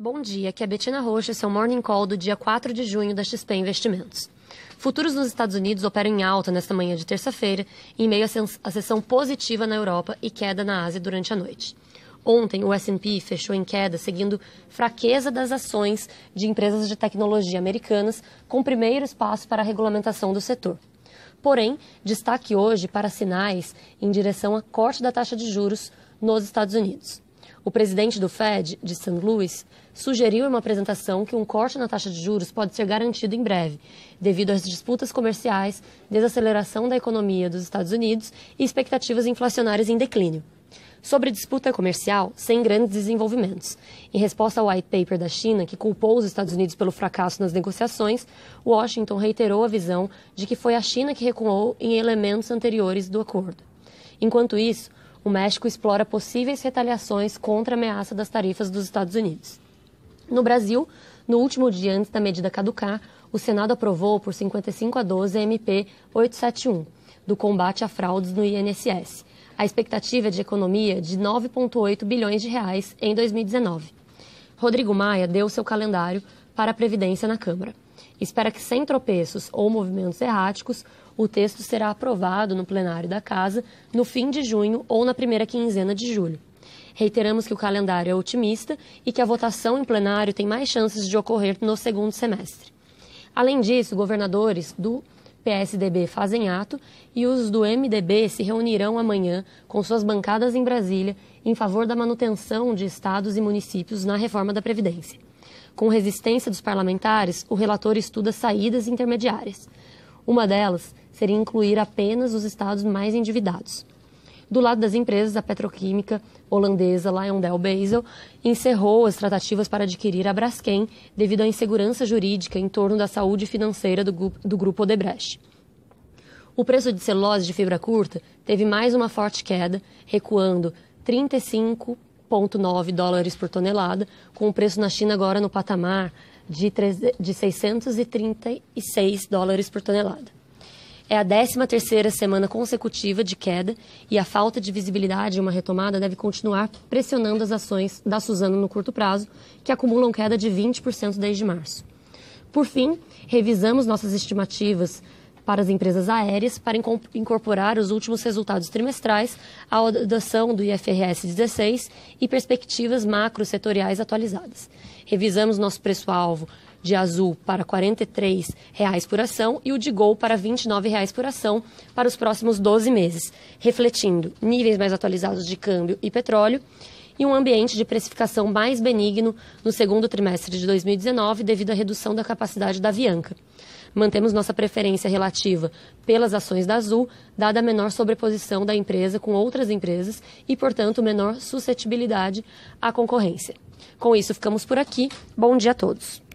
Bom dia, aqui é Betina Rocha, seu Morning Call do dia 4 de junho da XP Investimentos. Futuros nos Estados Unidos operam em alta nesta manhã de terça-feira, em meio à sessão positiva na Europa e queda na Ásia durante a noite. Ontem, o S&P fechou em queda, seguindo fraqueza das ações de empresas de tecnologia americanas, com primeiros passos para a regulamentação do setor. Porém, destaque hoje para sinais em direção a corte da taxa de juros nos Estados Unidos. O presidente do Fed, de St. Louis, sugeriu em uma apresentação que um corte na taxa de juros pode ser garantido em breve, devido às disputas comerciais, desaceleração da economia dos Estados Unidos e expectativas inflacionárias em declínio. Sobre disputa comercial, sem grandes desenvolvimentos. Em resposta ao white paper da China, que culpou os Estados Unidos pelo fracasso nas negociações, Washington reiterou a visão de que foi a China que recuou em elementos anteriores do acordo. Enquanto isso, o México explora possíveis retaliações contra a ameaça das tarifas dos Estados Unidos. No Brasil, no último dia antes da medida caducar, o Senado aprovou por 55 a 12 a MP 871, do combate a fraudes no INSS. A expectativa é de economia de 9,8 bilhões de reais em 2019. Rodrigo Maia deu seu calendário para a Previdência na Câmara. Espera que, sem tropeços ou movimentos erráticos, o texto será aprovado no plenário da Casa no fim de junho ou na primeira quinzena de julho. Reiteramos que o calendário é otimista e que a votação em plenário tem mais chances de ocorrer no segundo semestre. Além disso, governadores do PSDB fazem ato e os do MDB se reunirão amanhã com suas bancadas em Brasília em favor da manutenção de estados e municípios na reforma da Previdência. Com resistência dos parlamentares, o relator estuda saídas intermediárias. Uma delas seria incluir apenas os estados mais endividados. Do lado das empresas, a petroquímica holandesa LyondellBasell encerrou as tratativas para adquirir a Braskem devido à insegurança jurídica em torno da saúde financeira do, do grupo Odebrecht. O preço de celulose de fibra curta teve mais uma forte queda, recuando 35,9 dólares por tonelada, com o preço na China agora no patamar de, 3, de 636 dólares por tonelada. É a 13 terceira semana consecutiva de queda e a falta de visibilidade em uma retomada deve continuar pressionando as ações da Suzano no curto prazo, que acumulam queda de 20% desde março. Por fim, revisamos nossas estimativas para as empresas aéreas para incorporar os últimos resultados trimestrais, a adoção do IFRS 16 e perspectivas macro setoriais atualizadas. Revisamos nosso preço-alvo de Azul para 43 reais por ação e o de Gol para 29 reais por ação para os próximos 12 meses, refletindo níveis mais atualizados de câmbio e petróleo e um ambiente de precificação mais benigno no segundo trimestre de 2019 devido à redução da capacidade da Avianca. Mantemos nossa preferência relativa pelas ações da Azul, dada a menor sobreposição da empresa com outras empresas e, portanto, menor suscetibilidade à concorrência. Com isso, ficamos por aqui. Bom dia a todos.